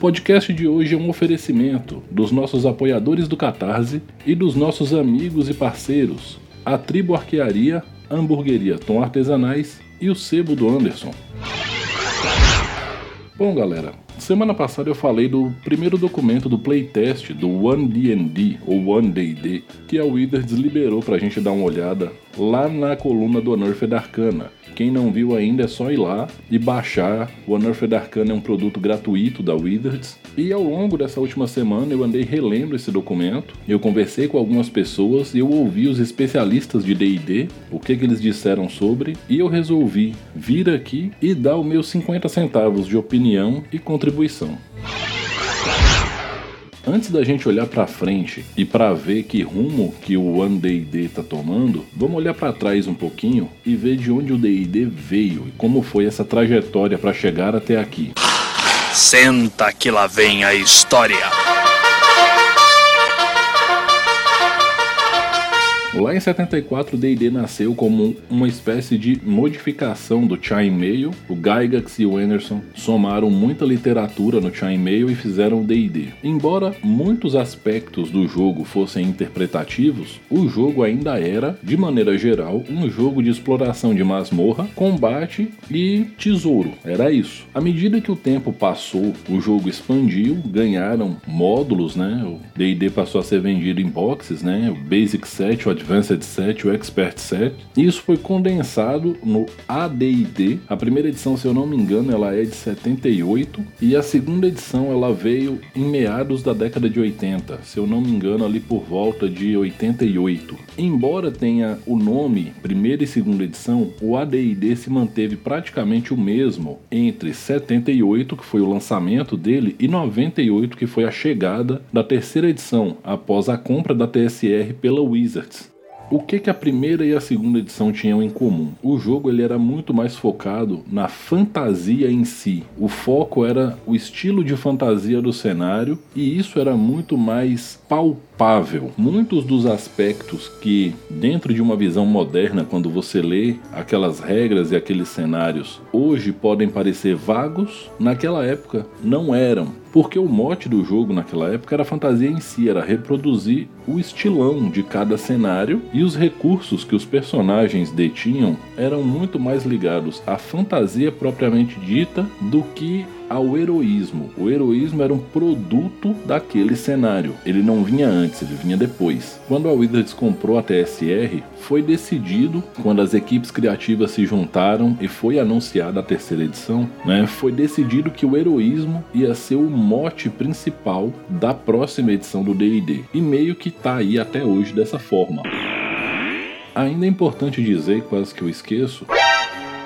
Podcast de hoje é um oferecimento dos nossos apoiadores do Catarse e dos nossos amigos e parceiros, a Tribo Arquearia, Hamburgueria Tom Artesanais e o Sebo do Anderson. Bom, galera, Semana passada eu falei do primeiro documento do playtest do One D&D ou One D&D que a Wizards liberou pra gente dar uma olhada lá na coluna do Unearthed Arcana. Quem não viu ainda é só ir lá e baixar. O Unearthed Arcana é um produto gratuito da Wizards. E ao longo dessa última semana eu andei relendo esse documento. Eu conversei com algumas pessoas eu ouvi os especialistas de D&D, o que, que eles disseram sobre, e eu resolvi vir aqui e dar os meus 50 centavos de opinião e contribuição. Antes da gente olhar para frente e para ver que rumo que o One D&D tá tomando, vamos olhar para trás um pouquinho e ver de onde o D&D veio e como foi essa trajetória para chegar até aqui. Senta que lá vem a história. Lá em 74, o D&D nasceu como uma espécie de modificação do Chainmail. O Gygax e o Anderson somaram muita literatura no Chainmail e fizeram o D&D. Embora muitos aspectos do jogo fossem interpretativos, o jogo ainda era, de maneira geral, um jogo de exploração de masmorra, combate e tesouro. Era isso. À medida que o tempo passou, o jogo expandiu, ganharam módulos, né? O D&D passou a ser vendido em boxes, né? O Basic Set, o Advanced Set, o Expert Set. Isso foi condensado no AD&D. A primeira edição, se eu não me engano, ela é de 78 e a segunda edição ela veio em meados da década de 80, se eu não me engano, ali por volta de 88. Embora tenha o nome primeira e segunda edição, o AD&D se manteve praticamente o mesmo entre 78, que foi o lançamento dele, e 98, que foi a chegada da terceira edição após a compra da TSR pela Wizards. O que, que a primeira e a segunda edição tinham em comum? O jogo ele era muito mais focado na fantasia em si. O foco era o estilo de fantasia do cenário e isso era muito mais palpável. Muitos dos aspectos que, dentro de uma visão moderna, quando você lê aquelas regras e aqueles cenários, hoje podem parecer vagos, naquela época não eram. Porque o mote do jogo naquela época era a fantasia em si, era reproduzir o estilão de cada cenário e os recursos que os personagens detinham eram muito mais ligados à fantasia propriamente dita do que ao heroísmo. O heroísmo era um produto daquele cenário. Ele não vinha antes, ele vinha depois. Quando a Wizards comprou a TSR, foi decidido, quando as equipes criativas se juntaram e foi anunciada a terceira edição, né, foi decidido que o heroísmo ia ser o mote principal da próxima edição do D&D. E meio que tá aí até hoje dessa forma. Ainda é importante dizer, quase que eu esqueço,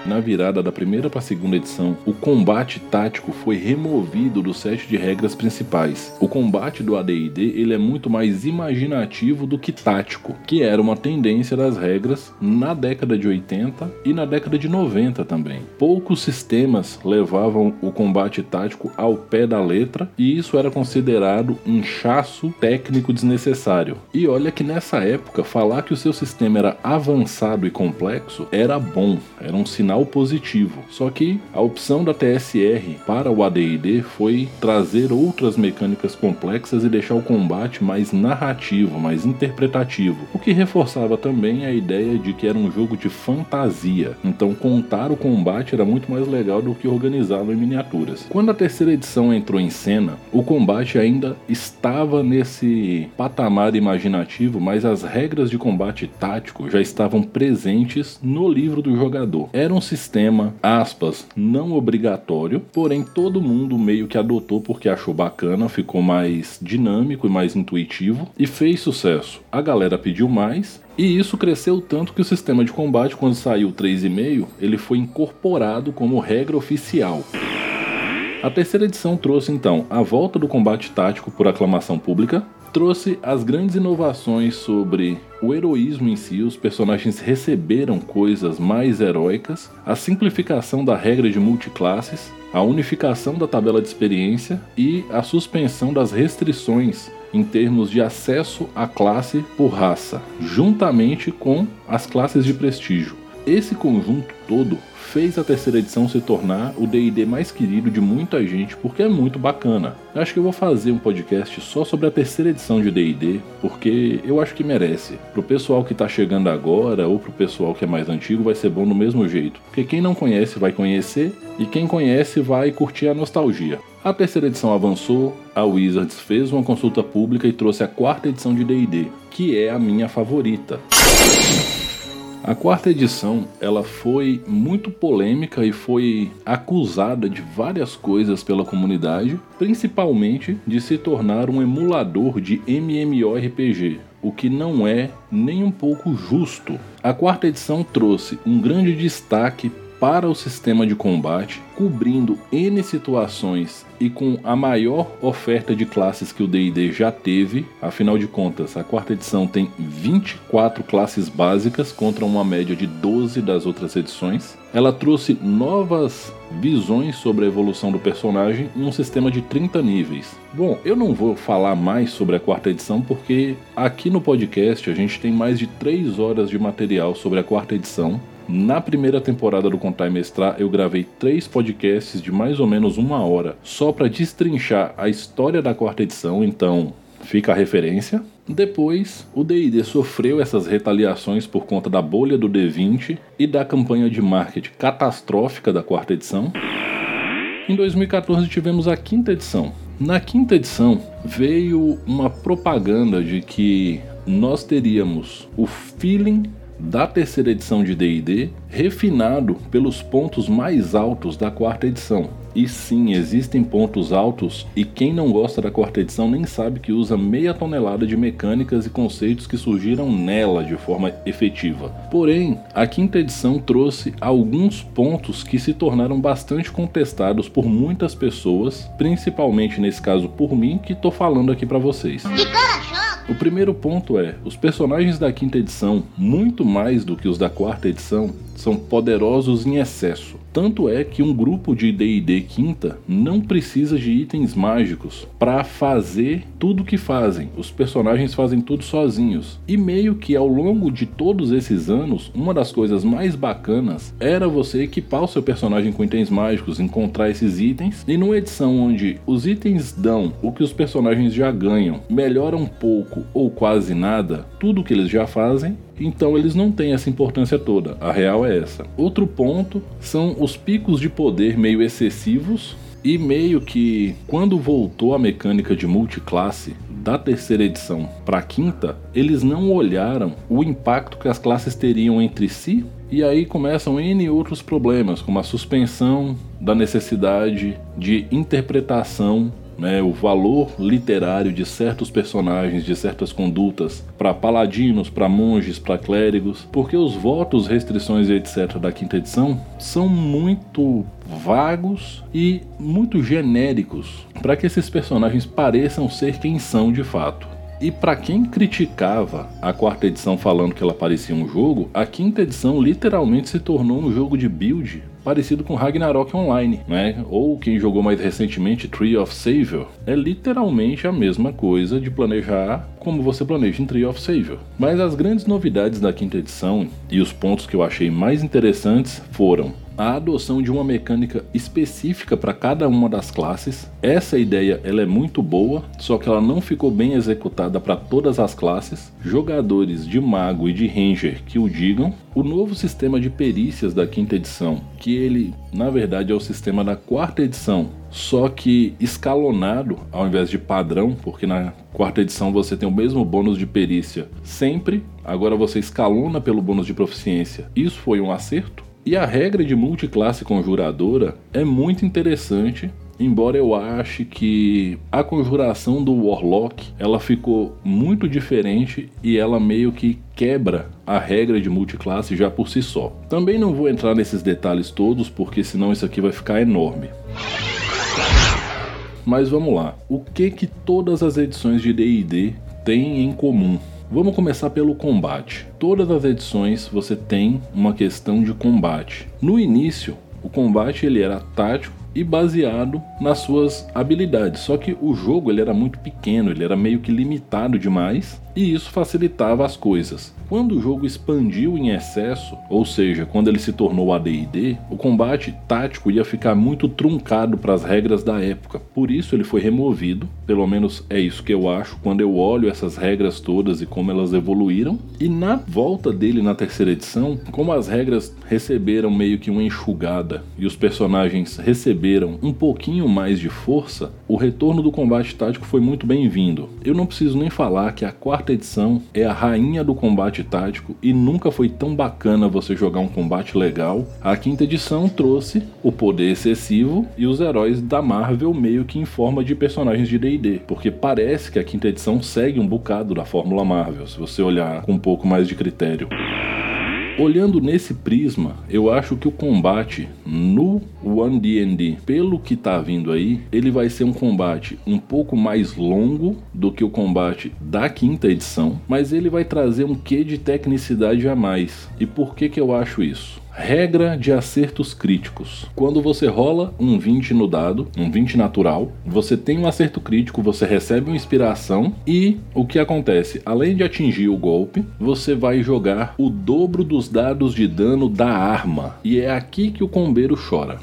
na virada da primeira para a segunda edição, o combate tático foi removido do set de regras principais. O combate do AD&D ele é muito mais imaginativo do que tático, que era uma tendência das regras na década de 80 e na década de 90 também. Poucos sistemas levavam o combate tático ao pé da letra e isso era considerado um chasso técnico desnecessário. E olha que nessa época falar que o seu sistema era avançado e complexo era bom, era um sinal sinal positivo. Só que a opção da TSR para o AD&D foi trazer outras mecânicas complexas e deixar o combate mais narrativo, mais interpretativo, o que reforçava também a ideia de que era um jogo de fantasia. Então contar o combate era muito mais legal do que organizá-lo em miniaturas. Quando a terceira edição entrou em cena, o combate ainda estava nesse patamar imaginativo, mas as regras de combate tático já estavam presentes no livro do jogador. Era um sistema, aspas, não obrigatório, porém todo mundo meio que adotou porque achou bacana, ficou mais dinâmico e mais intuitivo e fez sucesso. A galera pediu mais e isso cresceu tanto que o sistema de combate, quando saiu 3,5, ele foi incorporado como regra oficial. A terceira edição trouxe então a volta do combate tático por aclamação pública, trouxe as grandes inovações sobre o heroísmo em si, os personagens receberam coisas mais heróicas, a simplificação da regra de multiclasses, a unificação da tabela de experiência e a suspensão das restrições em termos de acesso à classe por raça, juntamente com as classes de prestígio. Esse conjunto todo fez a terceira edição se tornar o D&D mais querido de muita gente porque é muito bacana. Acho que eu vou fazer um podcast só sobre a terceira edição de D&D porque eu acho que merece. Pro pessoal que tá chegando agora ou pro pessoal que é mais antigo vai ser bom do mesmo jeito. Porque quem não conhece vai conhecer e quem conhece vai curtir a nostalgia. A terceira edição avançou, a Wizards fez uma consulta pública e trouxe a quarta edição de D&D, que é a minha favorita. A quarta edição, ela foi muito polêmica e foi acusada de várias coisas pela comunidade, principalmente de se tornar um emulador de MMORPG, o que não é nem um pouco justo. A quarta edição trouxe um grande destaque para o sistema de combate, cobrindo N situações e com a maior oferta de classes que o DD já teve. Afinal de contas, a quarta edição tem 24 classes básicas contra uma média de 12 das outras edições. Ela trouxe novas visões sobre a evolução do personagem em um sistema de 30 níveis. Bom, eu não vou falar mais sobre a quarta edição porque aqui no podcast a gente tem mais de 3 horas de material sobre a quarta edição na primeira temporada do Contar e Mestrar, eu gravei três podcasts de mais ou menos uma hora, só para destrinchar a história da quarta edição, então fica a referência. Depois, o D&D sofreu essas retaliações por conta da bolha do D20 e da campanha de marketing catastrófica da quarta edição. Em 2014 tivemos a quinta edição. Na quinta edição veio uma propaganda de que nós teríamos o feeling da terceira edição de D&D, refinado pelos pontos mais altos da quarta edição. E sim, existem pontos altos e quem não gosta da quarta edição nem sabe que usa meia tonelada de mecânicas e conceitos que surgiram nela de forma efetiva. Porém, a quinta edição trouxe alguns pontos que se tornaram bastante contestados por muitas pessoas, principalmente nesse caso por mim que estou falando aqui para vocês. O primeiro ponto é: os personagens da quinta edição, muito mais do que os da quarta edição, são poderosos em excesso. Tanto é que um grupo de D&D quinta não precisa de itens mágicos para fazer tudo que fazem. Os personagens fazem tudo sozinhos. E meio que ao longo de todos esses anos, uma das coisas mais bacanas era você equipar o seu personagem com itens mágicos, encontrar esses itens. E numa edição onde os itens dão o que os personagens já ganham, melhora um pouco ou quase nada tudo que eles já fazem, então eles não têm essa importância toda. A real é essa. Outro ponto são os picos de poder meio excessivos e meio que quando voltou a mecânica de multiclasse da terceira edição para a quinta, eles não olharam o impacto que as classes teriam entre si e aí começam N outros problemas, como a suspensão da necessidade de interpretação né, o valor literário de certos personagens, de certas condutas, para paladinos, para monges, para clérigos, porque os votos, restrições e etc. da quinta edição são muito vagos e muito genéricos para que esses personagens pareçam ser quem são de fato. E para quem criticava a quarta edição falando que ela parecia um jogo, a quinta edição literalmente se tornou um jogo de build parecido com Ragnarok Online, né? Ou quem jogou mais recentemente Tree of Savior, é literalmente a mesma coisa de planejar como você planeja em Tree of Savior. Mas as grandes novidades da quinta edição e os pontos que eu achei mais interessantes foram a adoção de uma mecânica específica para cada uma das classes. Essa ideia ela é muito boa, só que ela não ficou bem executada para todas as classes. Jogadores de mago e de ranger que o digam. O novo sistema de perícias da quinta edição, que ele na verdade é o sistema da quarta edição, só que escalonado ao invés de padrão, porque na quarta edição você tem o mesmo bônus de perícia sempre, agora você escalona pelo bônus de proficiência. Isso foi um acerto? E a regra de multiclasse conjuradora é muito interessante, embora eu ache que a conjuração do Warlock ela ficou muito diferente e ela meio que quebra a regra de multiclasse já por si só. Também não vou entrar nesses detalhes todos porque senão isso aqui vai ficar enorme. Mas vamos lá. O que que todas as edições de D&D têm em comum? Vamos começar pelo combate. Todas as edições você tem uma questão de combate. No início, o combate ele era tático e baseado nas suas habilidades. Só que o jogo ele era muito pequeno, ele era meio que limitado demais e isso facilitava as coisas. Quando o jogo expandiu em excesso, ou seja, quando ele se tornou AD&D, o combate tático ia ficar muito truncado para as regras da época. Por isso ele foi removido, pelo menos é isso que eu acho quando eu olho essas regras todas e como elas evoluíram. E na volta dele na terceira edição, como as regras receberam meio que uma enxugada e os personagens receberam um pouquinho mais de força, o retorno do combate tático foi muito bem-vindo. Eu não preciso nem falar que a quarta edição é a rainha do combate tático e nunca foi tão bacana você jogar um combate legal. A quinta edição trouxe o poder excessivo e os heróis da Marvel meio que em forma de personagens de D&D, porque parece que a quinta edição segue um bocado da fórmula Marvel, se você olhar com um pouco mais de critério. Olhando nesse prisma, eu acho que o combate no One D&D, pelo que tá vindo aí, ele vai ser um combate um pouco mais longo do que o combate da quinta edição, mas ele vai trazer um quê de tecnicidade a mais. E por que que eu acho isso? Regra de acertos críticos. Quando você rola um 20 no dado, um 20 natural, você tem um acerto crítico, você recebe uma inspiração e o que acontece? Além de atingir o golpe, você vai jogar o dobro dos dados de dano da arma. E é aqui que o combeiro chora.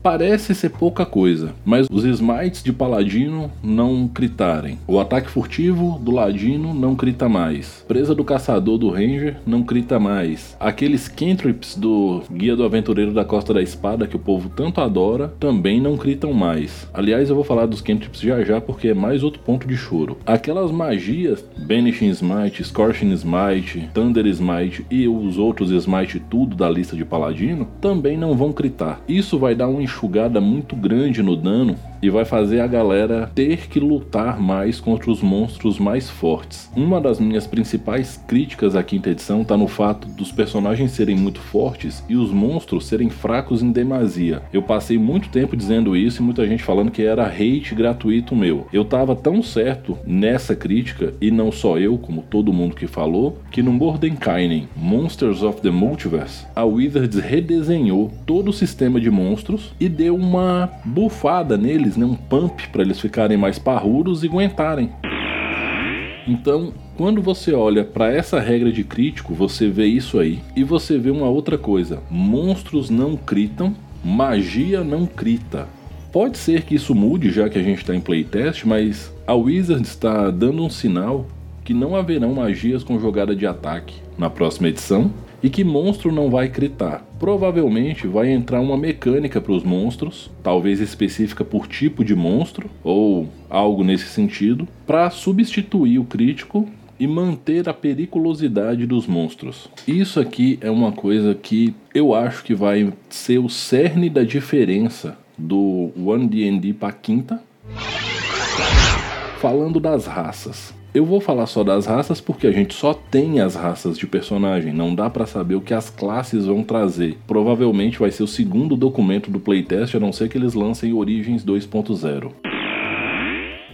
Parece ser pouca coisa, mas os smites de paladino não critarem. O ataque furtivo do ladino não crita mais. Presa do caçador do ranger não crita mais. Aqueles cantrips do guia do aventureiro da Costa da Espada que o povo tanto adora também não critam mais. Aliás, eu vou falar dos cantrips já já porque é mais outro ponto de choro. Aquelas magias, Banishing Smite, Scorching Smite, Thunder Smite e os outros Smite tudo da lista de paladino também não vão critar. Isso vai dar um enxugada muito grande no dano e vai fazer a galera ter que lutar mais contra os monstros mais fortes. Uma das minhas principais críticas à quinta edição está no fato dos personagens serem muito fortes e os monstros serem fracos em demasia. Eu passei muito tempo dizendo isso e muita gente falando que era hate gratuito meu. Eu tava tão certo nessa crítica, e não só eu, como todo mundo que falou, que no Mordenkainen Monsters of the Multiverse, a Wizards redesenhou todo o sistema de monstros e deu uma bufada neles, né, um pump para eles ficarem mais parrudos e aguentarem. Então, quando você olha para essa regra de crítico, você vê isso aí e você vê uma outra coisa: monstros não critam, magia não crita. Pode ser que isso mude já que a gente está em playtest, mas a Wizard está dando um sinal que não haverão magias com jogada de ataque na próxima edição e que monstro não vai critar. Provavelmente vai entrar uma mecânica para os monstros, talvez específica por tipo de monstro ou algo nesse sentido, para substituir o crítico e manter a periculosidade dos monstros. Isso aqui é uma coisa que eu acho que vai ser o cerne da diferença do One D&D para quinta. Falando das raças. Eu vou falar só das raças porque a gente só tem as raças de personagem, não dá para saber o que as classes vão trazer. Provavelmente vai ser o segundo documento do playtest, a não ser que eles lancem Origins 2.0.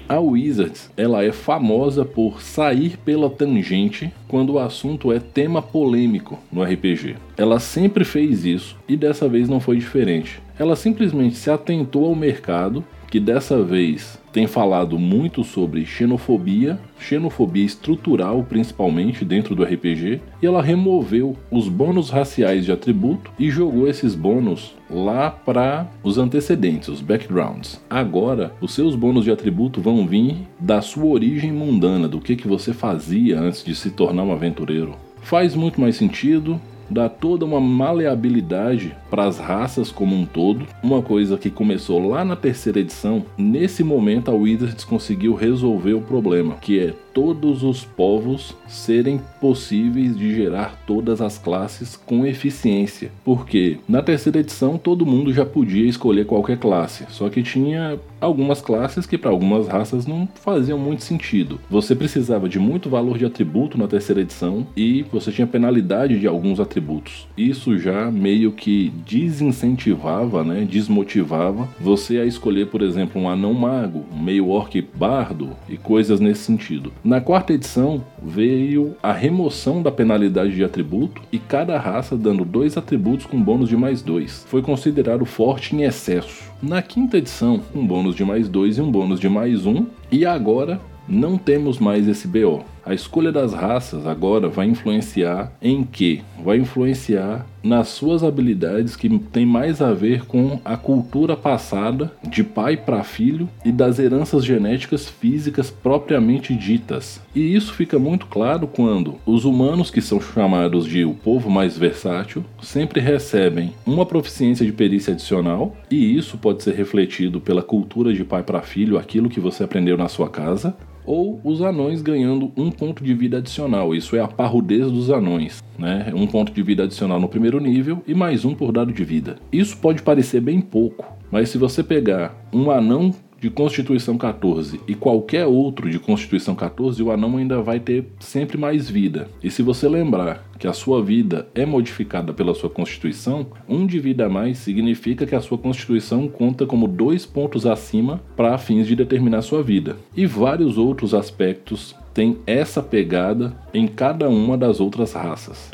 A Wizards, ela é famosa por sair pela tangente quando o assunto é tema polêmico no RPG. Ela sempre fez isso e dessa vez não foi diferente. Ela simplesmente se atentou ao mercado que dessa vez tem falado muito sobre xenofobia, xenofobia estrutural principalmente dentro do RPG, e ela removeu os bônus raciais de atributo e jogou esses bônus lá para os antecedentes, os backgrounds. Agora, os seus bônus de atributo vão vir da sua origem mundana, do que, que você fazia antes de se tornar um aventureiro. Faz muito mais sentido, dá toda uma maleabilidade para as raças como um todo, uma coisa que começou lá na terceira edição. Nesse momento, a Wizards conseguiu resolver o problema, que é todos os povos serem possíveis de gerar todas as classes com eficiência. Porque na terceira edição todo mundo já podia escolher qualquer classe, só que tinha algumas classes que para algumas raças não faziam muito sentido. Você precisava de muito valor de atributo na terceira edição e você tinha penalidade de alguns atributos. Isso já meio que desincentivava, né, desmotivava você a escolher, por exemplo, um anão mago, um meio orc bardo e coisas nesse sentido. Na quarta edição veio a remoção da penalidade de atributo e cada raça dando dois atributos com bônus de mais dois. Foi considerado forte em excesso. Na quinta edição, um bônus de mais dois e um bônus de mais um, e agora não temos mais esse BO. A escolha das raças agora vai influenciar em que? Vai influenciar nas suas habilidades que tem mais a ver com a cultura passada de pai para filho e das heranças genéticas físicas propriamente ditas. E isso fica muito claro quando os humanos que são chamados de o povo mais versátil sempre recebem uma proficiência de perícia adicional e isso pode ser refletido pela cultura de pai para filho, aquilo que você aprendeu na sua casa, ou os anões ganhando um ponto de vida adicional. Isso é a parrudez dos anões, né? Um ponto de vida adicional no primeiro nível e mais um por dado de vida. Isso pode parecer bem pouco, mas se você pegar um anão de Constituição 14 e qualquer outro de Constituição 14, o anão ainda vai ter sempre mais vida. E se você lembrar que a sua vida é modificada pela sua Constituição, um de vida a mais significa que a sua Constituição conta como dois pontos acima para fins de determinar sua vida. E vários outros aspectos têm essa pegada em cada uma das outras raças.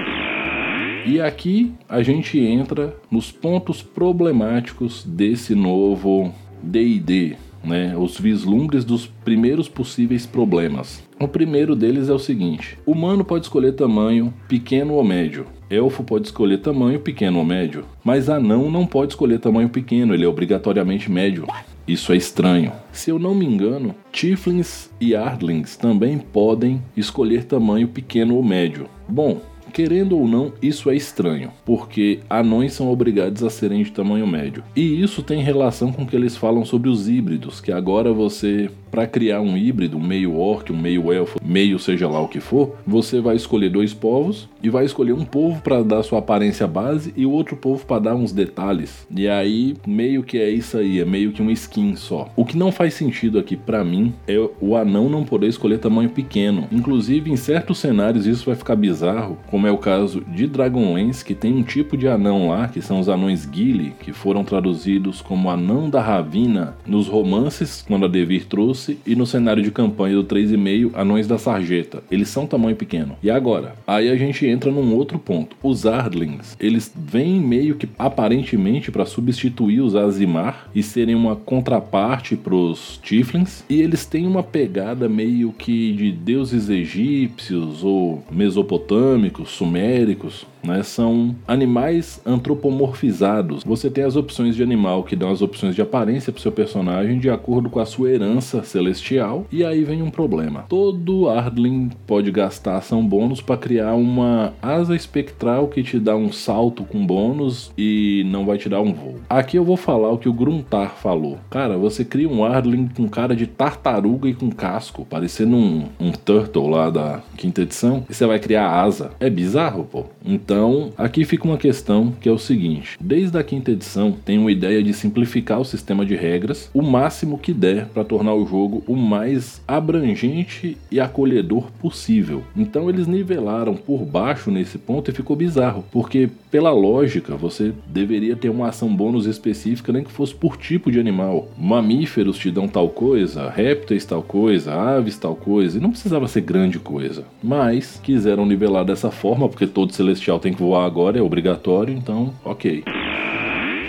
E aqui a gente entra nos pontos problemáticos desse novo DD, né, os vislumbres dos primeiros possíveis problemas. O primeiro deles é o seguinte: humano pode escolher tamanho pequeno ou médio. Elfo pode escolher tamanho pequeno ou médio, mas anão não pode escolher tamanho pequeno, ele é obrigatoriamente médio. Isso é estranho. Se eu não me engano, Tiflins e Ardlings também podem escolher tamanho pequeno ou médio. Bom, Querendo ou não, isso é estranho, porque anões são obrigados a serem de tamanho médio. E isso tem relação com o que eles falam sobre os híbridos, que agora você para criar um híbrido, um meio orc, um meio elfo, meio seja lá o que for, você vai escolher dois povos e vai escolher um povo para dar sua aparência base e o outro povo para dar uns detalhes. E aí meio que é isso aí, é meio que uma skin só. O que não faz sentido aqui para mim é o anão não poder escolher tamanho pequeno. Inclusive em certos cenários isso vai ficar bizarro, como é o caso de Dragonlance, que tem um tipo de anão lá, que são os anões Gilly, que foram traduzidos como anão da Ravina nos romances quando a Devir trouxe e no cenário de campanha do 3,5, Anões da Sarjeta. Eles são tamanho pequeno. E agora? Aí a gente entra num outro ponto. Os Ardlings, eles vêm meio que aparentemente para substituir os Azimar e serem uma contraparte pros Tiflins. E eles têm uma pegada meio que de deuses egípcios ou mesopotâmicos, suméricos né? São animais antropomorfizados. Você tem as opções de animal que dão as opções de aparência para seu personagem de acordo com a sua herança celestial. E aí vem um problema. Todo Ardling pode gastar ação bônus para criar uma asa espectral que te dá um salto com bônus e não vai te dar um voo. Aqui eu vou falar o que o Gruntar falou. Cara, você cria um Ardling com cara de tartaruga e com casco, parecendo um, um Turtle lá da quinta edição, e você vai criar asa. É bizarro, pô. Então, então, aqui fica uma questão que é o seguinte: desde a quinta edição, tem uma ideia de simplificar o sistema de regras o máximo que der para tornar o jogo o mais abrangente e acolhedor possível. Então, eles nivelaram por baixo nesse ponto e ficou bizarro, porque pela lógica você deveria ter uma ação bônus específica, nem que fosse por tipo de animal. Mamíferos te dão tal coisa, répteis tal coisa, aves tal coisa, e não precisava ser grande coisa. Mas quiseram nivelar dessa forma, porque todo celestial tem que voar agora, é obrigatório, então, ok.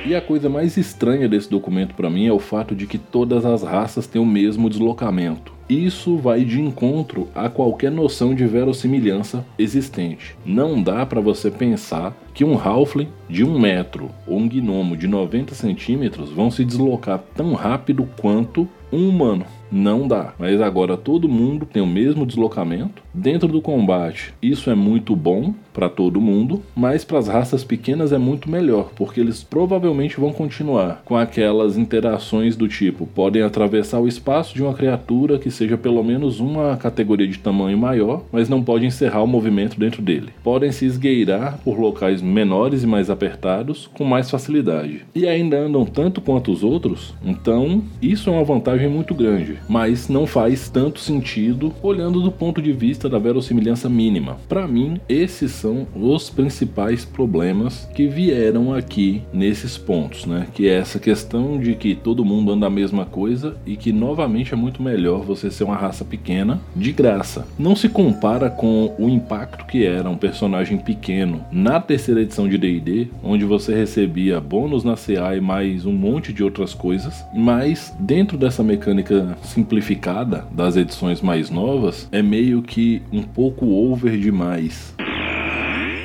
E a coisa mais estranha desse documento para mim é o fato de que todas as raças têm o mesmo deslocamento. Isso vai de encontro a qualquer noção de verossimilhança existente. Não dá para você pensar que um Halfling de 1 metro ou um gnomo de 90 centímetros vão se deslocar tão rápido quanto um humano. Não dá. Mas agora todo mundo tem o mesmo deslocamento. Dentro do combate, isso é muito bom para todo mundo, mas para as raças pequenas é muito melhor, porque eles provavelmente vão continuar com aquelas interações do tipo: podem atravessar o espaço de uma criatura que seja pelo menos uma categoria de tamanho maior, mas não pode encerrar o movimento dentro dele. Podem se esgueirar por locais menores e mais apertados com mais facilidade. E ainda andam tanto quanto os outros, então isso é uma vantagem muito grande, mas não faz tanto sentido olhando do ponto de vista da verossimilhança mínima. Para mim, esses são os principais problemas que vieram aqui nesses pontos, né? Que é essa questão de que todo mundo anda a mesma coisa e que novamente é muito melhor você ser uma raça pequena de graça. Não se compara com o impacto que era um personagem pequeno na terceira edição de D&D, onde você recebia bônus na CA e mais um monte de outras coisas, mas dentro dessa mecânica simplificada das edições mais novas, é meio que um pouco over demais.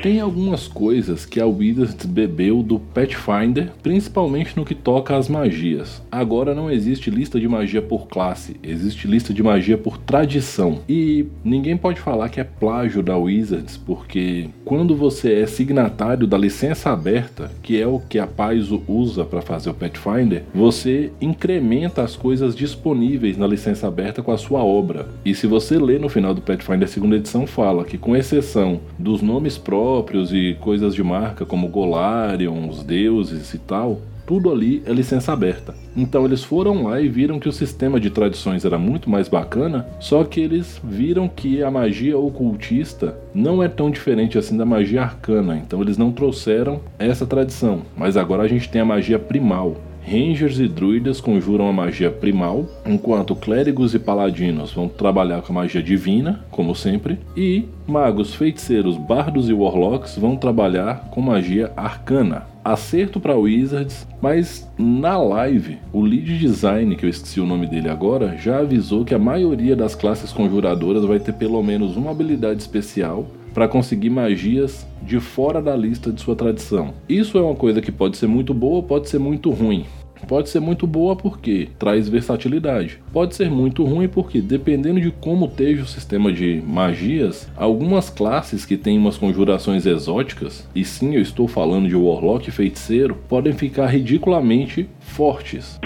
Tem algumas coisas que a Wizards bebeu do Pathfinder, principalmente no que toca às magias. Agora não existe lista de magia por classe, existe lista de magia por tradição. E ninguém pode falar que é plágio da Wizards, porque quando você é signatário da licença aberta, que é o que a Paizo usa para fazer o Pathfinder, você incrementa as coisas disponíveis na licença aberta com a sua obra. E se você ler no final do Pathfinder segunda edição, fala que com exceção dos nomes próprios, próprios e coisas de marca como Golarion, os deuses e tal, tudo ali é licença aberta. Então eles foram lá e viram que o sistema de tradições era muito mais bacana, só que eles viram que a magia ocultista não é tão diferente assim da magia arcana, então eles não trouxeram essa tradição. Mas agora a gente tem a magia primal, Rangers e druidas conjuram a magia primal, enquanto clérigos e paladinos vão trabalhar com a magia divina, como sempre, e magos, feiticeiros, bardos e warlocks vão trabalhar com magia arcana. Acerto para Wizards, mas na live, o lead design, que eu esqueci o nome dele agora, já avisou que a maioria das classes conjuradoras vai ter pelo menos uma habilidade especial para conseguir magias de fora da lista de sua tradição. Isso é uma coisa que pode ser muito boa, pode ser muito ruim. Pode ser muito boa porque traz versatilidade. Pode ser muito ruim porque, dependendo de como esteja o sistema de magias, algumas classes que têm umas conjurações exóticas, e sim eu estou falando de Warlock e Feiticeiro, podem ficar ridiculamente fortes.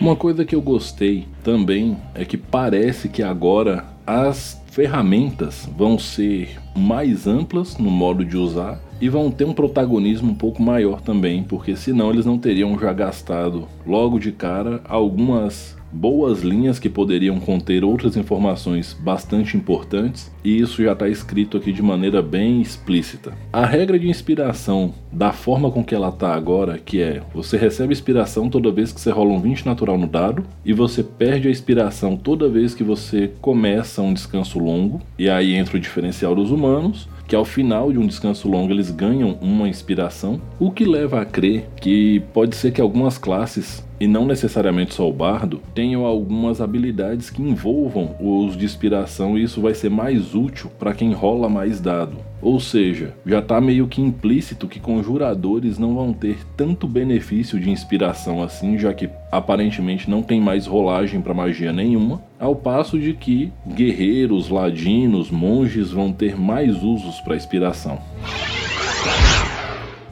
Uma coisa que eu gostei também é que parece que agora as ferramentas vão ser mais amplas no modo de usar e vão ter um protagonismo um pouco maior também, porque senão eles não teriam já gastado logo de cara algumas boas linhas que poderiam conter outras informações bastante importantes, e isso já está escrito aqui de maneira bem explícita. A regra de inspiração, da forma com que ela está agora, que é você recebe inspiração toda vez que você rola um 20 natural no dado, e você perde a inspiração toda vez que você começa um descanso longo, e aí entra o diferencial dos humanos, que ao final de um descanso longo eles ganham uma inspiração, o que leva a crer que pode ser que algumas classes e não necessariamente só o bardo, tenham algumas habilidades que envolvam o uso de inspiração e isso vai ser mais útil para quem rola mais dado. Ou seja, já está meio que implícito que conjuradores não vão ter tanto benefício de inspiração assim, já que aparentemente não tem mais rolagem para magia nenhuma, ao passo de que guerreiros, ladinos, monges vão ter mais usos para inspiração.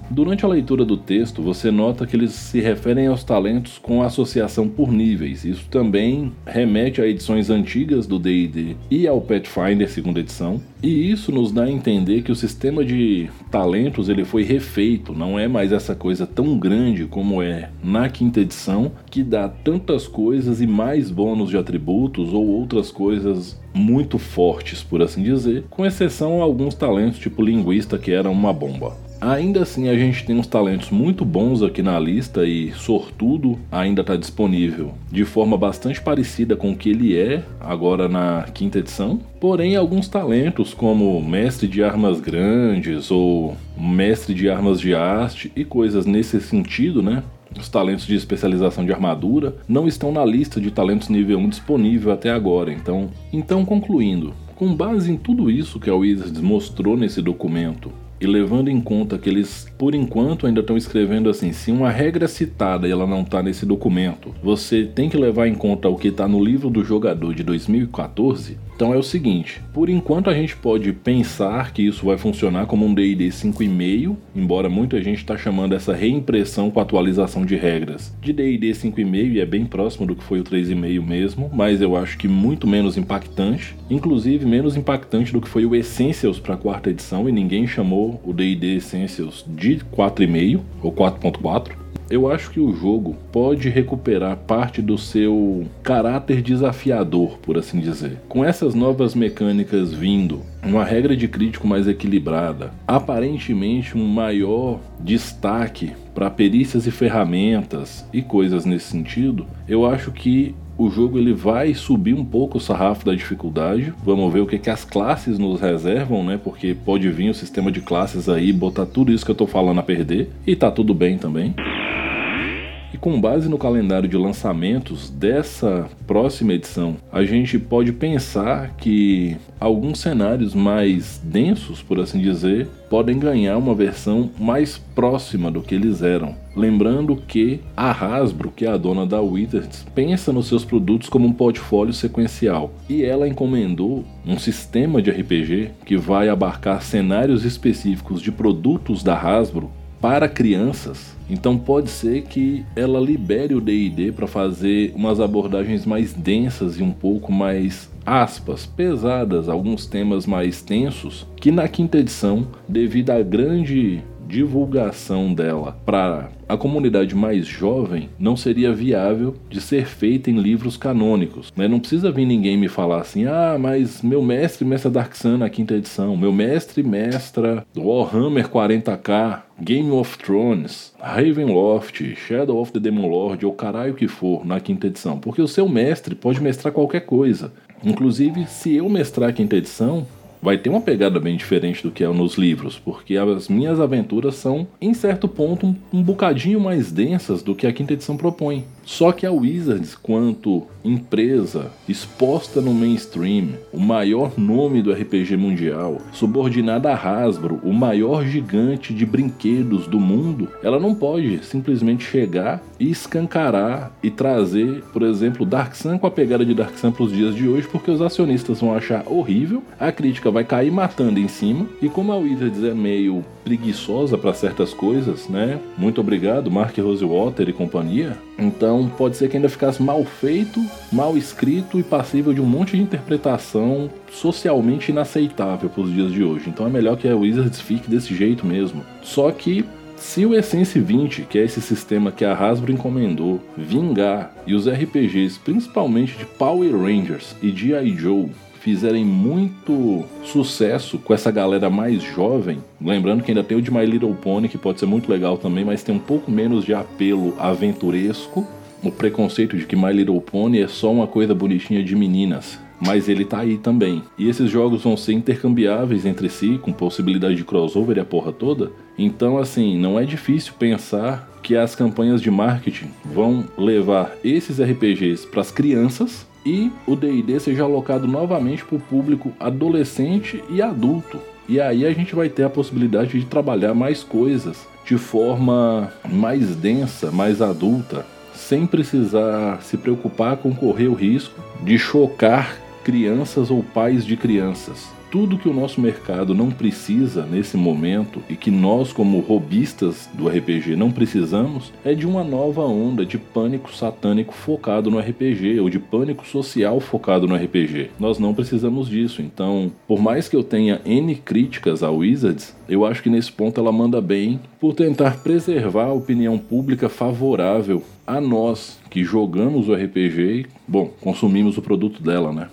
Durante a leitura do texto, você nota que eles se referem aos talentos com associação por níveis. Isso também remete a edições antigas do D&D e ao Pathfinder segunda edição. E isso nos dá a entender que o sistema de talentos ele foi refeito, não é mais essa coisa tão grande como é na quinta edição, que dá tantas coisas e mais bônus de atributos ou outras coisas muito fortes, por assim dizer, com exceção a alguns talentos tipo linguista que era uma bomba. Ainda assim, a gente tem uns talentos muito bons aqui na lista e Sortudo ainda está disponível de forma bastante parecida com o que ele é agora na quinta edição. Porém, alguns talentos como Mestre de Armas Grandes ou Mestre de Armas de Arte e coisas nesse sentido, né? Os talentos de especialização de armadura não estão na lista de talentos nível 1 disponível até agora. Então, então concluindo, com base em tudo isso que a Wizards mostrou nesse documento e levando em conta que eles, por enquanto, ainda estão escrevendo assim: se uma regra citada e ela não está nesse documento, você tem que levar em conta o que está no livro do jogador de 2014. Então é o seguinte, por enquanto a gente pode pensar que isso vai funcionar como um D&D 5.5, embora muita gente está chamando essa reimpressão com atualização de regras de D&D 5.5 e é bem próximo do que foi o 3.5 mesmo, mas eu acho que muito menos impactante, inclusive menos impactante do que foi o Essentials para a quarta edição e ninguém chamou o D&D Essentials de 4.5 ou 4.4 eu acho que o jogo pode recuperar parte do seu caráter desafiador, por assim dizer. Com essas novas mecânicas vindo, uma regra de crítico mais equilibrada, aparentemente um maior destaque para perícias e ferramentas e coisas nesse sentido, eu acho que o jogo ele vai subir um pouco o sarrafo da dificuldade. Vamos ver o que, que as classes nos reservam, né? Porque pode vir o sistema de classes aí, botar tudo isso que eu tô falando a perder. E tá tudo bem também. E com base no calendário de lançamentos dessa próxima edição, a gente pode pensar que alguns cenários mais densos, por assim dizer, podem ganhar uma versão mais próxima do que eles eram. Lembrando que a Hasbro, que é a dona da Wizards, pensa nos seus produtos como um portfólio sequencial. E ela encomendou um sistema de RPG que vai abarcar cenários específicos de produtos da Hasbro para crianças. Então pode ser que ela libere o D&D para fazer umas abordagens mais densas e um pouco mais aspas, pesadas, alguns temas mais tensos, que na quinta edição, devido à grande divulgação dela para a comunidade mais jovem não seria viável de ser feita em livros canônicos. Né? Não precisa vir ninguém me falar assim, ah, mas meu mestre mestra Dark Sun na quinta edição, meu mestre mestra Warhammer 40k, Game of Thrones, Ravenloft, Shadow of the Demon Lord ou caralho que for na quinta edição, porque o seu mestre pode mestrar qualquer coisa. Inclusive, se eu mestrar a quinta edição, vai ter uma pegada bem diferente do que é nos livros, porque as minhas aventuras são, em certo ponto, um, bocadinho mais densas do que a quinta edição propõe. Só que a Wizards, quanto empresa exposta no mainstream, o maior nome do RPG mundial, subordinada a Hasbro, o maior gigante de brinquedos do mundo, ela não pode simplesmente chegar e escancarar e trazer, por exemplo, Dark Sun com a pegada de Dark Sun para os dias de hoje, porque os acionistas vão achar horrível, a crítica vai cair matando em cima, e como a Wizards é meio preguiçosa para certas coisas, né? Muito obrigado, Mark Rosewater e companhia. Então pode ser que ainda ficasse mal feito, mal escrito e passível de um monte de interpretação socialmente inaceitável para os dias de hoje. Então é melhor que a Wizards fique desse jeito mesmo. Só que se o Essence 20, que é esse sistema que a Hasbro encomendou, vingar e os RPGs, principalmente de Power Rangers e G.I. Joe, fizerem muito sucesso com essa galera mais jovem, lembrando que ainda tem o de My Little Pony, que pode ser muito legal também, mas tem um pouco menos de apelo aventuresco, o preconceito de que My Little Pony é só uma coisa bonitinha de meninas. Mas ele tá aí também. E esses jogos vão ser intercambiáveis entre si, com possibilidade de crossover e a porra toda. Então, assim, não é difícil pensar que as campanhas de marketing vão levar esses RPGs para as crianças e o D&D seja alocado novamente para o público adolescente e adulto. E aí a gente vai ter a possibilidade de trabalhar mais coisas de forma mais densa, mais adulta, sem precisar se preocupar com correr o risco de chocar crianças ou pais de crianças tudo que o nosso mercado não precisa nesse momento e que nós, como robistas do RPG, não precisamos é de uma nova onda de pânico satânico focado no RPG ou de pânico social focado no RPG. Nós não precisamos disso. Então, por mais que eu tenha N críticas a Wizards, eu acho que nesse ponto ela manda bem por tentar preservar a opinião pública favorável a nós que jogamos o RPG e, bom, consumimos o produto dela, né?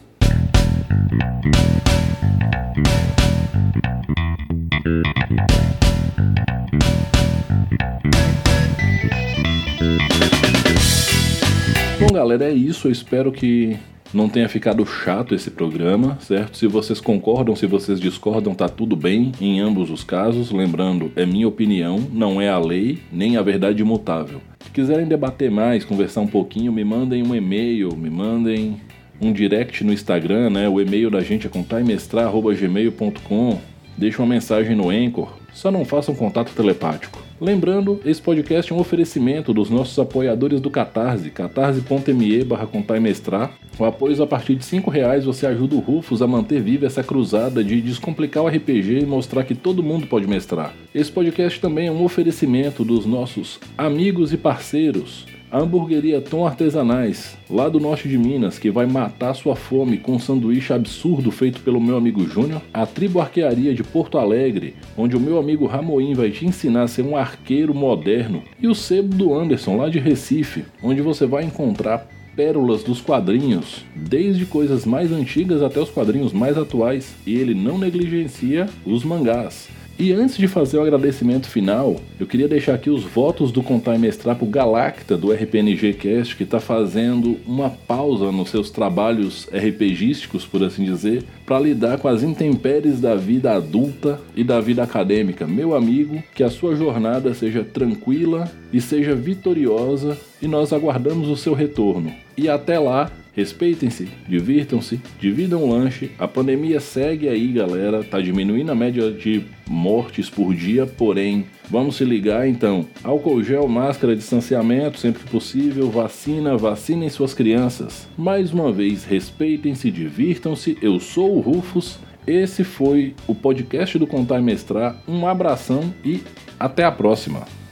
Bom, galera, é isso. Eu espero que não tenha ficado chato esse programa, certo? Se vocês concordam, se vocês discordam, tá tudo bem em ambos os casos. Lembrando, é minha opinião, não é a lei, nem a verdade imutável. Se quiserem debater mais, conversar um pouquinho, me mandem um e-mail, me mandem um direct no Instagram, né? O e-mail da gente é contaimestrar.gmail.com deixe uma mensagem no Anchor, só não faça um contato telepático. Lembrando, esse podcast é um oferecimento dos nossos apoiadores do Catarse, catarse.me barra Com apoios a partir de 5 reais você ajuda o Rufus a manter viva essa cruzada de descomplicar o RPG e mostrar que todo mundo pode mestrar. Esse podcast também é um oferecimento dos nossos amigos e parceiros a hamburgueria Tom Artesanais, lá do norte de Minas, que vai matar sua fome com um sanduíche absurdo feito pelo meu amigo Júnior. A Tribo Arquearia de Porto Alegre, onde o meu amigo Ramoim vai te ensinar a ser um arqueiro moderno. E o Sebo do Anderson, lá de Recife, onde você vai encontrar pérolas dos quadrinhos, desde coisas mais antigas até os quadrinhos mais atuais, e ele não negligencia os mangás. E antes de fazer o agradecimento final, eu queria deixar aqui os votos do Contar e Mestrar pro Galacta do RPNG Cast, que está fazendo uma pausa nos seus trabalhos RPGísticos, por assim dizer, para lidar com as intempéries da vida adulta e da vida acadêmica. Meu amigo, que a sua jornada seja tranquila e seja vitoriosa, e nós aguardamos o seu retorno. E até lá, Respeitem-se, divirtam-se, dividam o lanche. A pandemia segue aí, galera. Tá diminuindo a média de mortes por dia, porém, vamos se ligar então. Álcool gel, máscara, distanciamento, sempre que possível, vacina, vacinem suas crianças. Mais uma vez, respeitem-se, divirtam-se. Eu sou o Rufus. Esse foi o podcast do Contar e Mestrar. Um abração e até a próxima.